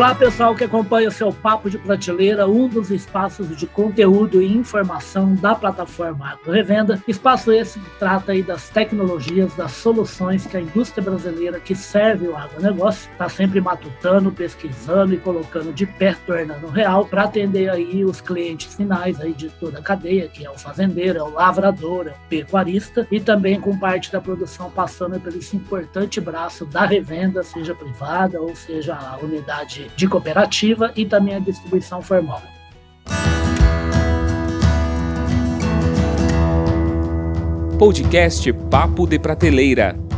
Olá, pessoal que acompanha o seu Papo de Prateleira, um dos espaços de conteúdo e informação da plataforma Revenda. Espaço esse que trata aí das tecnologias, das soluções que a indústria brasileira que serve o agronegócio está sempre matutando, pesquisando e colocando de pé, tornando real, para atender aí os clientes finais aí de toda a cadeia, que é o fazendeiro, é o lavrador, é o pecuarista, e também com parte da produção passando pelo esse importante braço da revenda, seja privada ou seja a unidade de cooperativa e também a distribuição formal. Podcast Papo de Prateleira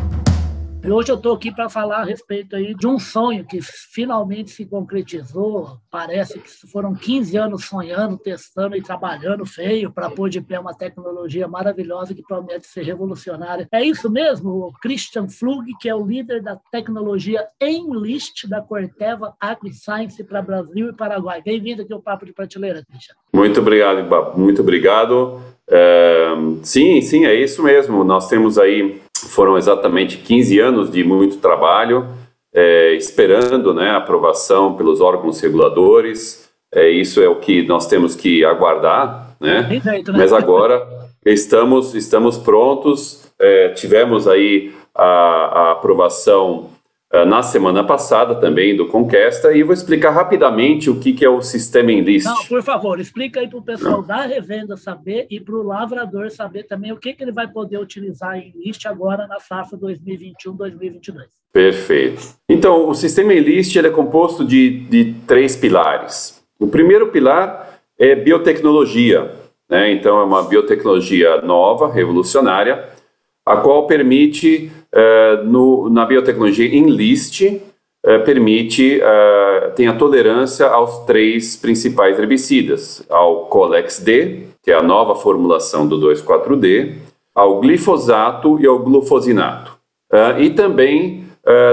e hoje eu estou aqui para falar a respeito aí de um sonho que finalmente se concretizou. Parece que foram 15 anos sonhando, testando e trabalhando feio para pôr de pé uma tecnologia maravilhosa que promete ser revolucionária. É isso mesmo, o Christian Flug, que é o líder da tecnologia Enlist da Corteva AgriScience para Brasil e Paraguai. Bem-vindo aqui ao Papo de Prateleira, Christian. Muito obrigado, Muito obrigado. É, sim, sim, é isso mesmo. Nós temos aí foram exatamente 15 anos de muito trabalho, é, esperando né, a aprovação pelos órgãos reguladores. É, isso é o que nós temos que aguardar, né? né? Mas agora estamos, estamos prontos. É, tivemos aí a, a aprovação na semana passada também do Conquesta e vou explicar rapidamente o que, que é o sistema Enlist. Não, por favor, explica aí para o pessoal Não. da revenda saber e para o lavrador saber também o que, que ele vai poder utilizar em Enlist agora na safra 2021-2022. Perfeito. Então, o sistema Enlist ele é composto de, de três pilares. O primeiro pilar é biotecnologia. Né? Então, é uma biotecnologia nova, revolucionária, a qual permite, uh, no, na biotecnologia Enlist, uh, permite, uh, tem a tolerância aos três principais herbicidas, ao Colex-D, que é a nova formulação do 2,4-D, ao glifosato e ao glufosinato. e também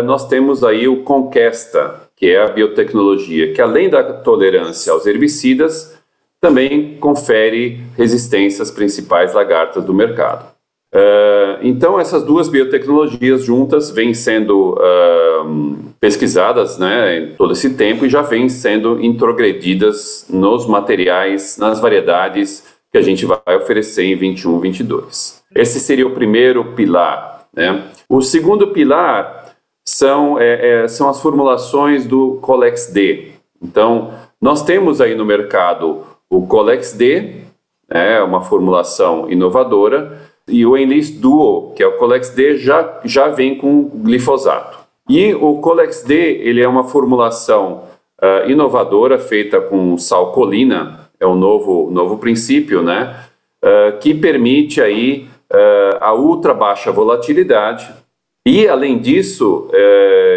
nós temos aí o Conquesta, que é a biotecnologia, que além da tolerância aos herbicidas, também confere resistência às principais lagartas do mercado. Uh, então, essas duas biotecnologias juntas vêm sendo uh, pesquisadas né, em todo esse tempo e já vêm sendo introgredidas nos materiais, nas variedades que a gente vai oferecer em 21, 22. Esse seria o primeiro pilar. Né? O segundo pilar são, é, é, são as formulações do Colex-D. Então, nós temos aí no mercado o Colex-D, é uma formulação inovadora, e o Enlist Duo, que é o Colex D, já, já vem com glifosato. E o Colex D, ele é uma formulação uh, inovadora feita com salcolina, é o um novo, novo princípio, né? Uh, que permite aí uh, a ultra baixa volatilidade e, além disso,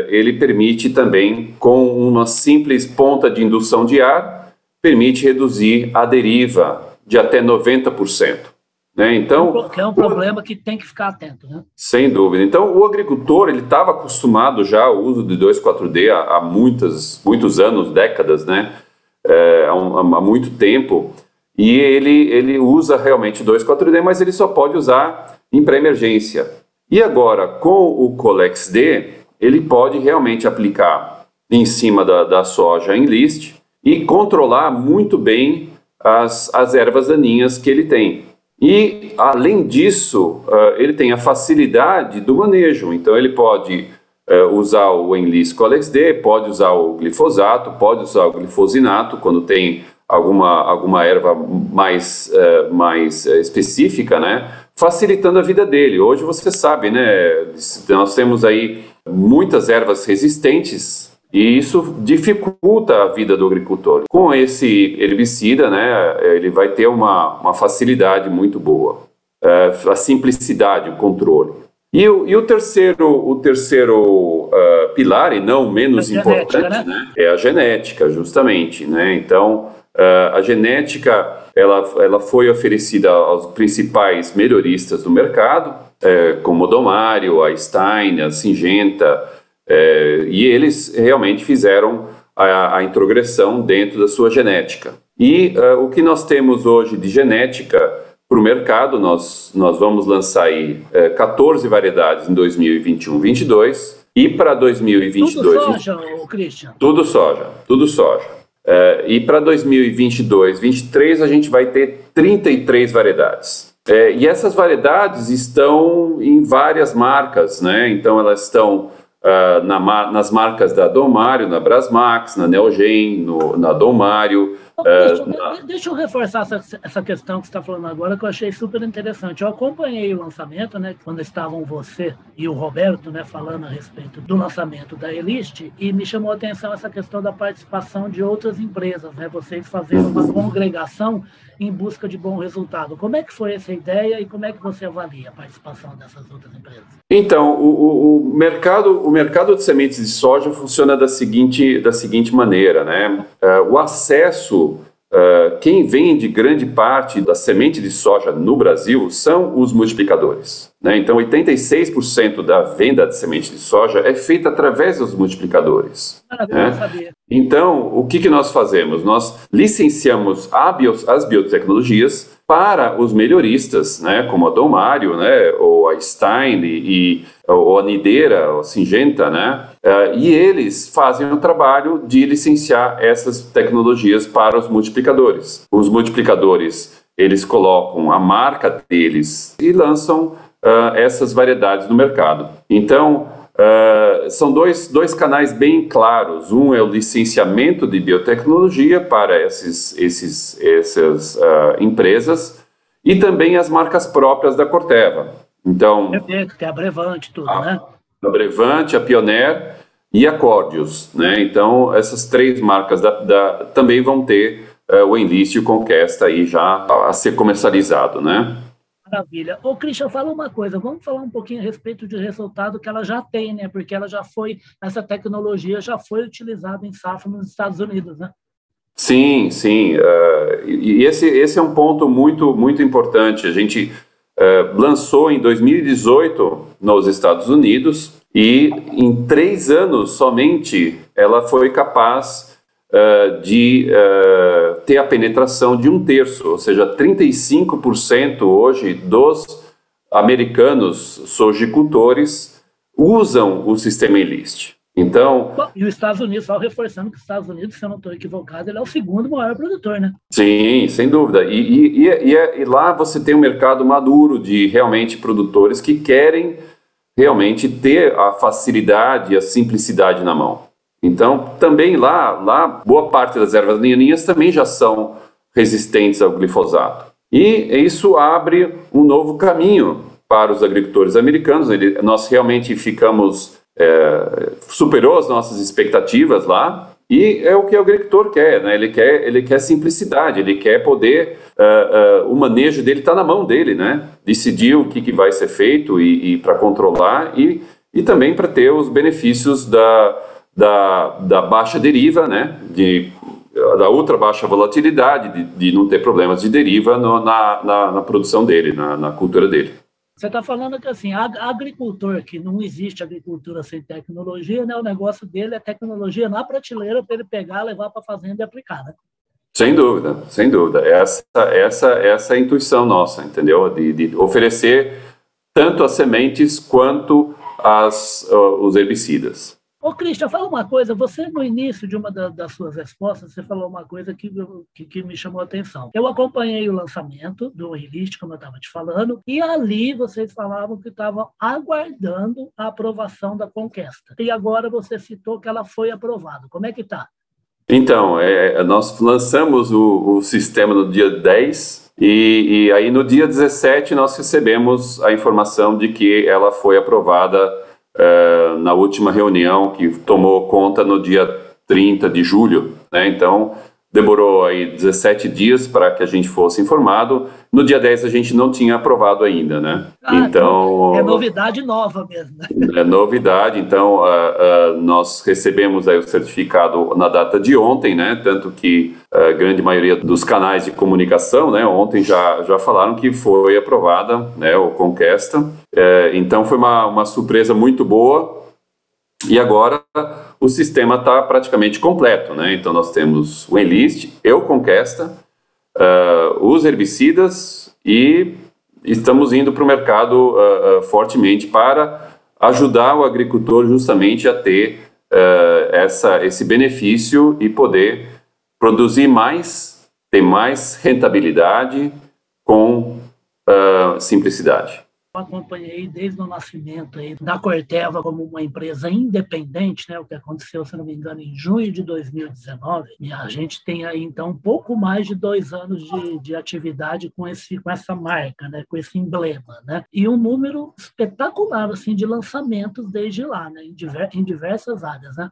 ele permite também, com uma simples ponta de indução de ar, permite reduzir a deriva de até 90%. Né? Então, que é um problema o... que tem que ficar atento. Né? Sem dúvida. Então, o agricultor ele estava acostumado já ao uso de 2,4-D há, há muitas, muitos anos, décadas, né? É, há, um, há, muito tempo. E ele, ele usa realmente 2,4-D, mas ele só pode usar em pré-emergência. E agora, com o Colex-D, ele pode realmente aplicar em cima da, da soja em list e controlar muito bem as, as ervas daninhas que ele tem. E, além disso, uh, ele tem a facilidade do manejo. Então, ele pode uh, usar o Enlist Colex D, pode usar o glifosato, pode usar o glifosinato quando tem alguma, alguma erva mais, uh, mais específica, né? Facilitando a vida dele. Hoje você sabe, né? Nós temos aí muitas ervas resistentes e isso dificulta a vida do agricultor. Com esse herbicida, né, ele vai ter uma, uma facilidade muito boa, é, a simplicidade, o controle. E o, e o terceiro, o terceiro uh, pilar, e não menos a importante, genética, né? Né, é a genética, justamente. Né? Então, uh, a genética ela, ela foi oferecida aos principais melhoristas do mercado, é, como o Domário, a Stein, a Singenta, é, e eles realmente fizeram a, a, introgressão dentro da sua genética. E uh, o que nós temos hoje de genética para o mercado, nós, nós vamos lançar aí uh, é, 14 variedades em 2021-22, E para 2022. Tudo soja, Christian? Tudo soja, tudo soja. É, e para 2022, 2023, a gente vai ter 33 variedades. E essas variedades estão em várias marcas, né? Então elas estão uh, na, nas marcas da Dom Mário, na Brasmax, na Neogen, no, na Dom Deixa, uh, deixa, eu reforçar essa, essa questão que você está falando agora, que eu achei super interessante. Eu acompanhei o lançamento, né, quando estavam você e o Roberto né, falando a respeito do lançamento da Elist, e me chamou a atenção essa questão da participação de outras empresas, né, vocês fazendo uma congregação em busca de bom resultado. Como é que foi essa ideia e como é que você avalia a participação dessas outras empresas? Então, o, o, mercado, o mercado de sementes de soja funciona da seguinte, da seguinte maneira, né? Uh, o acesso Uh, quem vende grande parte da semente de soja no Brasil são os multiplicadores. Né? Então, 86% da venda de semente de soja é feita através dos multiplicadores. né? Então, o que, que nós fazemos? Nós licenciamos bio, as biotecnologias para os melhoristas, né? como a Domário, né? ou a Stein e, ou a Nideira, ou Singenta, né? Uh, e eles fazem o trabalho de licenciar essas tecnologias para os multiplicadores. Os multiplicadores, eles colocam a marca deles e lançam uh, essas variedades no mercado. Então, uh, são dois, dois canais bem claros. Um é o licenciamento de biotecnologia para esses, esses, essas empresas e também as marcas próprias da Corteva. Então, Perfeito, é a Brevante, tudo, a, né? A Brevante, a Pioneer e a Cordius, né? Então, essas três marcas da, da, também vão ter uh, o Enlist e o Conquesta aí já a ser comercializado, né? Maravilha. Ô, Christian, fala uma coisa, vamos falar um pouquinho a respeito de resultado que ela já tem, né? Porque ela já foi, essa tecnologia já foi utilizada em safra nos Estados Unidos, né? Sim, sim. Uh, e esse, esse é um ponto muito, muito importante. A gente uh, lançou em 2018 nos Estados Unidos e em três anos somente ela foi capaz uh, de uh, ter a penetração de um terço, ou seja, 35% hoje dos americanos sojicultores usam o sistema Enlist. Então. E os Estados Unidos, só reforçando que os Estados Unidos, se eu não estou equivocado, ele é o segundo maior produtor, né? Sim, sem dúvida. E, e, e, é, e, lá você tem um mercado maduro de realmente produtores que querem realmente ter a facilidade e a simplicidade na mão. Então, também lá, lá boa parte das ervas daninhas também já são resistentes ao glifosato. E isso abre um novo caminho para os agricultores americanos. Ele, nós realmente ficamos é, superou as nossas expectativas lá e é o que o agricultor quer, né? Ele quer, ele quer simplicidade, ele quer poder, uh, uh, o manejo dele está na mão dele, né? Decidir o que, que vai ser feito e, e para controlar e, e também para ter os benefícios da, da, da baixa deriva, né? De, da ultra baixa volatilidade, de, de não ter problemas de deriva no, na, na, na, produção dele, na, na cultura dele. Você está falando que assim, agricultor, que não existe agricultura sem tecnologia, né? O negócio dele é tecnologia na prateleira para ele pegar, levar para a fazenda e aplicar, né? Sem dúvida, sem dúvida. Essa, essa, essa é a intuição nossa, entendeu? De, de oferecer tanto as sementes quanto as, os herbicidas. Ô, Cristian, fala uma coisa. Você, no início de uma da, das suas respostas, você falou uma coisa que, que, que, me chamou a atenção. Eu acompanhei o lançamento do Enlist, como eu estava te falando, e ali vocês falavam que estavam aguardando a aprovação da Conquesta. E agora você citou que ela foi aprovada. Como é que está? Então, é, nós lançamos o, o, sistema no dia 10 e, e aí no dia 17 nós recebemos a informação de que ela foi aprovada uh, na última reunião que tomou conta no dia 30 de julho. Né? Então, demorou aí 17 dias para que a gente fosse informado. No dia 10 a gente não tinha aprovado ainda, né? Ah, então é novidade nova mesmo. Né? É novidade. Então uh, uh, nós recebemos aí o certificado na data de ontem, né? Tanto que a grande maioria dos canais de comunicação, né? Ontem já já falaram que foi aprovada, né? O Conquesta. Uh, então foi uma, uma surpresa muito boa. E agora o sistema está praticamente completo, né? Então nós temos o Enlist, eu Conquesta, uh, os herbicidas e estamos indo para o mercado uh, uh, fortemente para ajudar o agricultor justamente a ter essa, esse benefício e poder produzir mais, ter mais rentabilidade com simplicidade acompanhei desde o nascimento aí da Corteva como uma empresa independente, né, o que aconteceu, se não me engano, em junho de 2019, e a gente tem aí, então, um pouco mais de dois anos de, de atividade com, esse, com essa marca, né, com esse emblema, né, e um número espetacular, assim, de lançamentos desde lá, né, em, diver, em diversas áreas, né.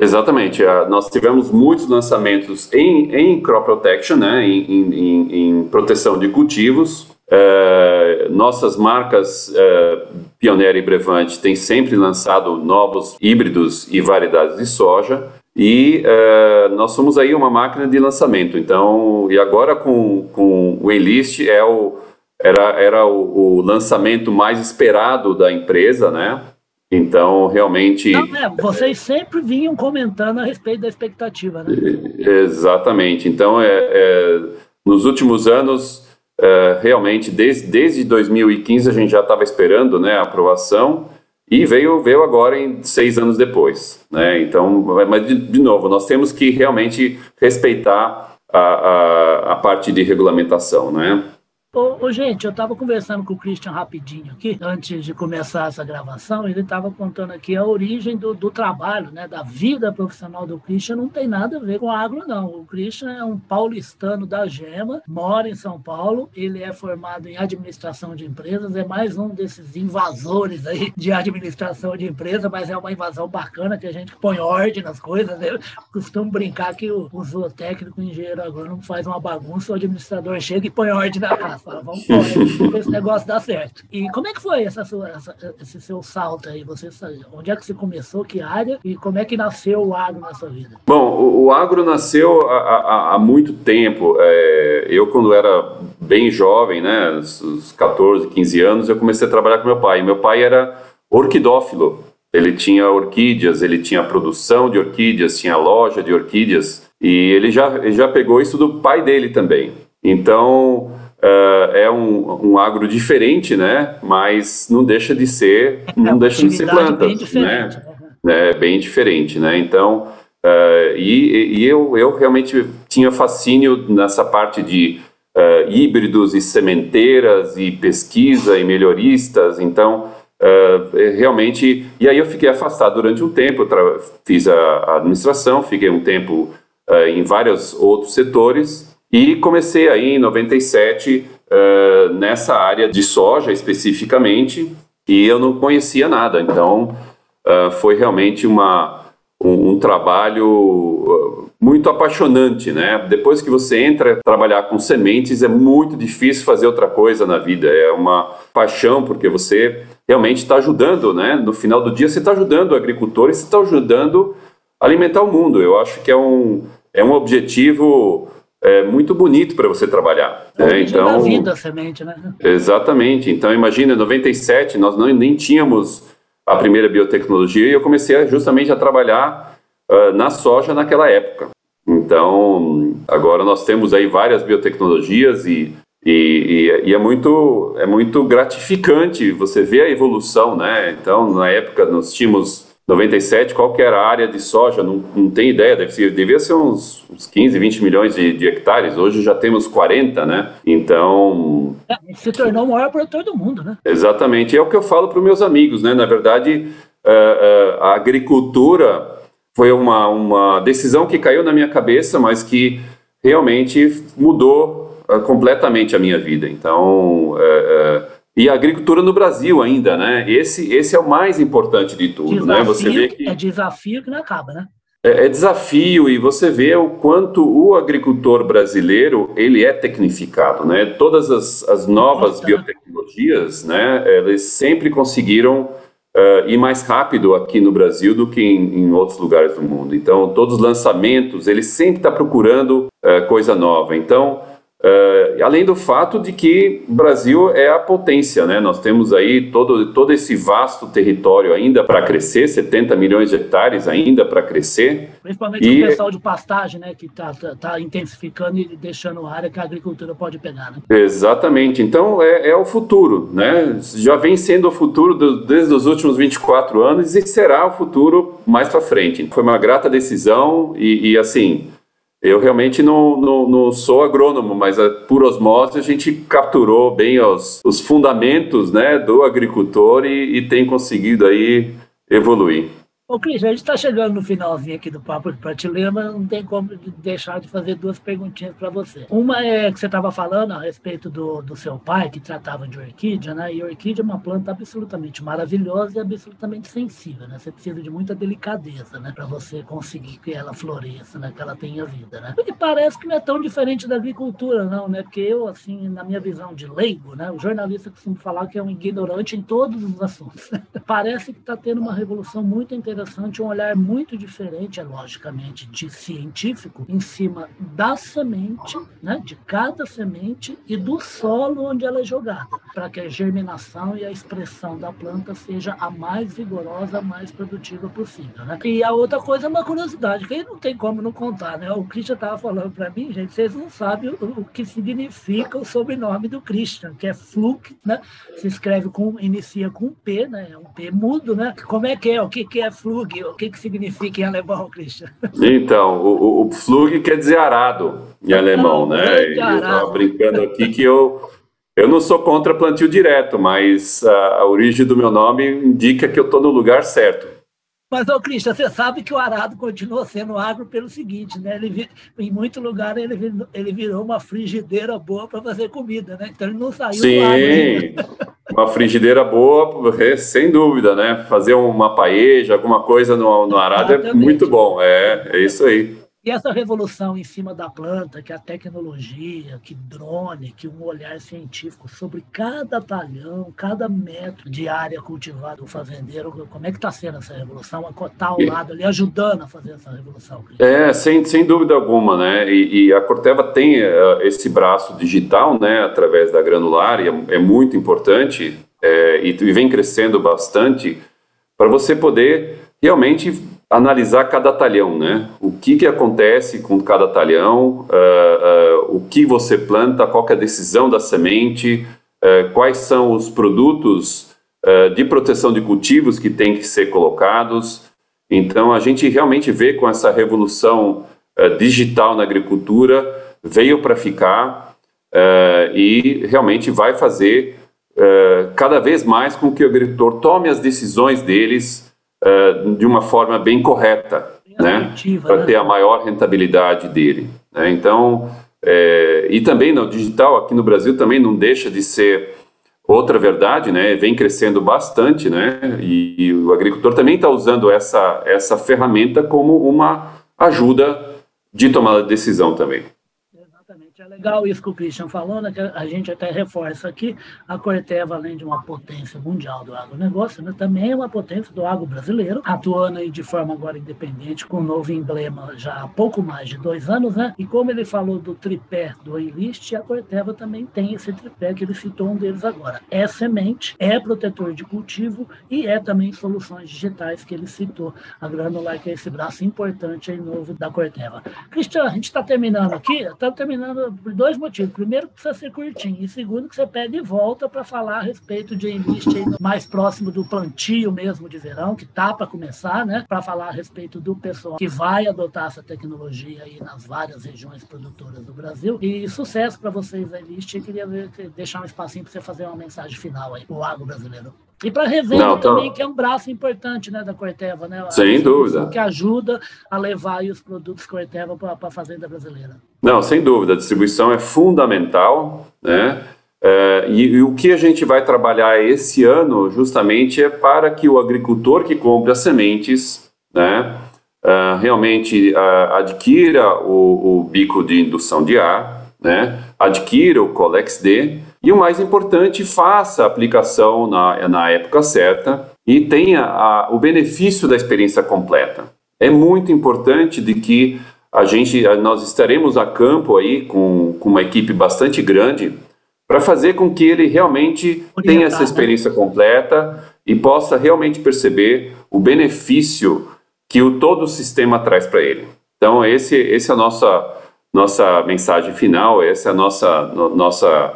Exatamente. Ah, nós tivemos muitos lançamentos em, em crop protection, né, em, em, em proteção de cultivos, é, nossas marcas é, Pioneira e Brevante têm sempre lançado novos híbridos e variedades de soja e é, nós somos aí uma máquina de lançamento. Então, e agora com, com o Enlist é o, era, era o, o lançamento mais esperado da empresa, né? Então, realmente. Não, é, vocês sempre vinham comentando a respeito da expectativa, né? Exatamente. Então, é, é nos últimos anos, é, realmente, desde, desde 2015 a gente já estava esperando né, a aprovação e veio, veio agora em seis anos depois. Né? Então, mas de, de novo, nós temos que realmente respeitar a, a, a parte de regulamentação, né? Ô, ô, gente, eu estava conversando com o Christian rapidinho aqui, antes de começar essa gravação, ele estava contando aqui a origem do, do, trabalho, né, da vida profissional do Christian, não tem nada a ver com agro, não. O Christian é um paulistano da Gema, mora em São Paulo, ele é formado em administração de empresas, é mais um desses invasores aí de administração de empresa, mas é uma invasão bacana que a gente põe ordem nas coisas, né? Costumo brincar que o, o zootécnico, o engenheiro agrônomo faz uma bagunça, o administrador chega e põe ordem na casa vamos embora, esse negócio dá certo. E como é que foi essa sua, essa, esse seu salto aí? Você, onde é que você começou, que área, e como é que nasceu o agro na sua vida? Bom, o, o agro nasceu há, há, há muito tempo. É, eu, quando era bem jovem, né, uns 14, 15 anos, eu comecei a trabalhar com meu pai. Meu pai era orquidófilo. Ele tinha orquídeas, ele tinha produção de orquídeas, tinha loja de orquídeas, e ele já, ele já pegou isso do pai dele também. Então, Uh, é um, um agro diferente, né? Mas não deixa de ser, é, não deixa de ser plantas, né? né? É bem diferente, né? Então, uh, e, e eu, eu realmente tinha fascínio nessa parte de uh, híbridos e sementeiras e pesquisa e melhoristas, então realmente, e aí eu fiquei afastado durante um tempo, fiz a, a administração, fiquei um tempo em vários outros setores, e comecei aí em 97 uh, nessa área de soja especificamente, e eu não conhecia nada, então uh, foi realmente uma, um, um trabalho uh, muito apaixonante, né? Depois que você entra trabalhar com sementes, é muito difícil fazer outra coisa na vida, é uma paixão, porque você realmente está ajudando, né? No final do dia, você está ajudando o agricultor e você está ajudando a alimentar o mundo. Eu acho que é um, é um objetivo é muito bonito para você trabalhar. É né? Então, vida a semente, né? Exatamente. Então, imagina, em 97, nós não, nem tínhamos a primeira biotecnologia e eu comecei justamente a trabalhar uh, na soja naquela época. Então, agora nós temos aí várias biotecnologias e, e, e, e, é, muito, é muito gratificante você ver a evolução, né? Então, na época, nós tínhamos 97, qual que era a área de soja? Não, não tem ideia, deve ser, devia ser uns, uns 15, 20 milhões de, de, hectares. Hoje já temos 40, né? Então. É, se tornou o maior produtor do mundo, né? Exatamente. E é o que eu falo para os meus amigos, né? Na verdade, a, é, é, a agricultura foi uma, uma decisão que caiu na minha cabeça, mas que realmente mudou uh, completamente a minha vida. Então. E a agricultura no Brasil ainda, né? Esse, esse é o mais importante de tudo, desafio, né? Você vê que é desafio que não acaba, né? É, é, desafio e você vê o quanto o agricultor brasileiro ele é tecnificado, né? Todas as, as novas biotecnologias, né? Eles sempre conseguiram uh, ir mais rápido aqui no Brasil do que em, em, outros lugares do mundo. Então, todos os lançamentos, ele sempre está procurando uh, coisa nova. Então, Uh, além do fato de que o Brasil é a potência, né? Nós temos aí todo, todo esse vasto território ainda para crescer, 70 milhões de hectares ainda para crescer. Principalmente e... o pessoal de pastagem, né? Que está tá, tá intensificando e deixando área que a agricultura pode pegar, né? Exatamente. Então é, é o futuro, né? Já vem sendo o futuro do, desde os últimos 24 anos e será o futuro mais para frente. Foi uma grata decisão e, e assim eu realmente não, não, não, sou agrônomo, mas eh, por osmose a gente capturou bem os, os fundamentos né, do agricultor e, e tem conseguido aí evoluir. Ô, Cris, a gente está chegando no finalzinho aqui do Papo de Prateleira, mas não tem como deixar de fazer duas perguntinhas para você. Uma é que você estava falando a respeito do, do seu pai, que tratava de orquídea, né? E orquídea é uma planta absolutamente maravilhosa e absolutamente sensível, né? Você precisa de muita delicadeza, né? Para você conseguir que ela floresça, né? Que ela tenha vida, né? E parece que não é tão diferente da agricultura, não, né? Porque eu, assim, na minha visão de leigo, né? O jornalista costuma falar que é um ignorante em todos os assuntos. parece que está tendo uma revolução muito interessante interessante, um olhar muito diferente, é logicamente, de científico, em cima da semente, né, de cada semente e do solo onde ela é jogada, para que a germinação e a expressão da planta seja a mais vigorosa, a mais produtiva possível. Né? E a outra coisa é uma curiosidade, que aí não tem como não contar. Né? O Christian estava falando para mim, gente, vocês não sabem o, o, que significa o sobrenome do Christian, que é Fluke, né? se escreve com, inicia com P, né? é um P mudo, né? Como é que é? O que, que é Fluke? Flug, o que, que significa em alemão, Christian? Então, o, o Flug quer dizer arado em alemão, né? Eu estava brincando aqui que eu, eu não sou contra plantio direto, mas a, a origem do meu nome indica que eu estou no lugar certo. Mas, ô Cristian, você sabe que o arado continua sendo agro pelo seguinte, né? Ele, em muito lugar ele virou, ele virou uma frigideira boa para fazer comida, né? Então ele não saiu Sim, do agro. uma frigideira boa, é, sem dúvida, né? Fazer uma paeja, alguma coisa no, no arado é muito bom. É, é isso aí. E essa revolução em cima da planta, que a tecnologia, que drone, que um olhar científico sobre cada talhão, cada metro de área cultivada do fazendeiro, como é que está sendo essa revolução? Está ao lado ali, ajudando a fazer essa revolução. É, sem, sem dúvida alguma, né? E, e a Corteva tem uh, esse braço digital, né, através da granular, e é, é muito importante, é, e, e vem crescendo bastante, para você poder realmente analisar cada talhão, né? O que, que acontece com cada talhão, uh, uh, o que você planta, qual é a decisão da semente, uh, quais são os produtos de proteção de cultivos que têm que ser colocados. Então, a gente realmente vê com essa revolução digital na agricultura, veio para ficar e realmente vai fazer cada vez mais com que o agricultor tome as decisões deles uh, de uma forma bem correta, né? Para né? ter a maior rentabilidade dele. Né? Então, é, e também no digital aqui no Brasil também não deixa de ser outra verdade, né? Vem crescendo bastante, né? E, e o agricultor também está usando essa essa ferramenta como uma ajuda de tomada de decisão também. Legal isso que o Christian falou, né, que a gente até reforça aqui, a Corteva, além de uma potência mundial do agronegócio, né, também é uma potência do agro brasileiro, atuando aí de forma agora independente, com um novo emblema já há pouco mais de dois anos, né? E como ele falou do tripé do Enlist, a Corteva também tem esse tripé que ele citou um deles agora. É semente, é protetor de cultivo e é também soluções digitais que ele citou. A Granular, que é esse braço importante aí novo da Corteva. Cristian, a gente está terminando aqui, está terminando por dois motivos. Primeiro, que precisa ser curtinho. E segundo, que você pede de volta para falar a respeito de enlist mais próximo do plantio mesmo de verão, que tá para começar, né? Para falar a respeito do pessoal que vai adotar essa tecnologia aí nas várias regiões produtoras do Brasil. E sucesso para vocês, Enlist. Eu queria ver, deixar um espacinho para você fazer uma mensagem final aí o agro brasileiro. E para a revenda Não, tô... também, que é um braço importante né, da Corteva, né? Sem dúvida. Que ajuda a levar os produtos Corteva para a fazenda brasileira. Não, sem dúvida. A distribuição é fundamental, né? É, e, e, o que a gente vai trabalhar esse ano justamente é para que o agricultor que compra sementes, né, uh, realmente uh, adquira o, o, bico de indução de ar, né, adquira o Colex D e o mais importante, faça a aplicação na, na época certa e tenha a, o benefício da experiência completa. É muito importante de que a gente, nós estaremos a campo aí com, com uma equipe bastante grande para fazer com que ele realmente Orientar, tenha essa né? experiência né? completa e possa realmente perceber o benefício que o todo o sistema traz para ele. Então, esse, esse é a nossa, nossa mensagem final, essa é a nossa, no, nossa,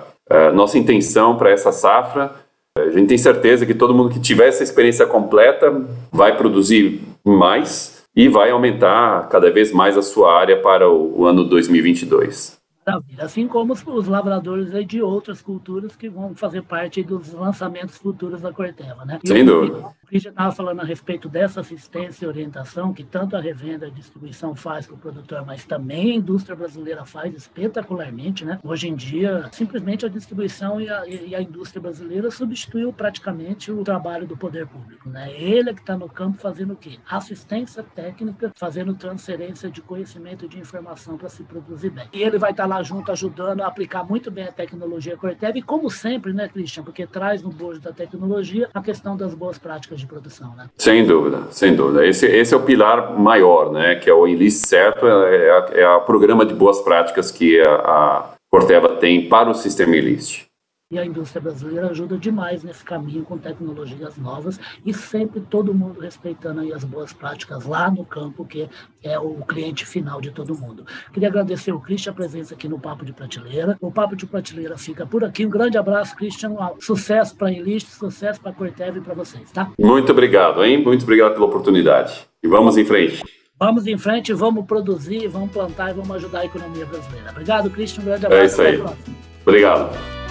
nossa intenção para essa safra. A gente tem certeza que todo mundo que tiver essa experiência completa vai produzir mais e vai aumentar cada vez mais a sua área para o, o ano 2022. Maravilha. Assim como os, os lavradores de outras culturas que vão fazer parte dos lançamentos futuros da Corteva, né? Sem dúvida. Christian estava falando a respeito dessa assistência e orientação que tanto a revenda e a distribuição faz para o produtor, mas também a indústria brasileira faz espetacularmente, né? Hoje em dia, simplesmente a distribuição e a, e a indústria brasileira substituiu praticamente o trabalho do poder público, né? Ele é que está no campo fazendo o quê? Assistência técnica, fazendo transferência de conhecimento e de informação para se produzir bem. E ele vai estar tá lá junto ajudando a aplicar muito bem a tecnologia Corteva e como sempre, né, Christian, porque traz no bojo da tecnologia a questão das boas práticas de produção, né? Sem dúvida, sem dúvida. Esse, esse é o pilar maior, né, que é o Enlist Certo, é, é, o programa de boas práticas que a, a Corteva tem para o sistema Enlist e a indústria brasileira ajuda demais nesse caminho com tecnologias novas e sempre todo mundo respeitando aí as boas práticas lá no campo, que é o cliente final de todo mundo. Queria agradecer o Christian a presença aqui no Papo de Prateleira. O Papo de Prateleira fica por aqui. Um grande abraço, Christian. Sucesso para a Enlist, sucesso para a Corteva e para vocês, tá? Muito obrigado, hein? Muito obrigado pela oportunidade. E vamos em frente. Vamos em frente, vamos produzir, vamos plantar e vamos ajudar a economia brasileira. Obrigado, Christian. Um grande abraço. É isso aí. Obrigado.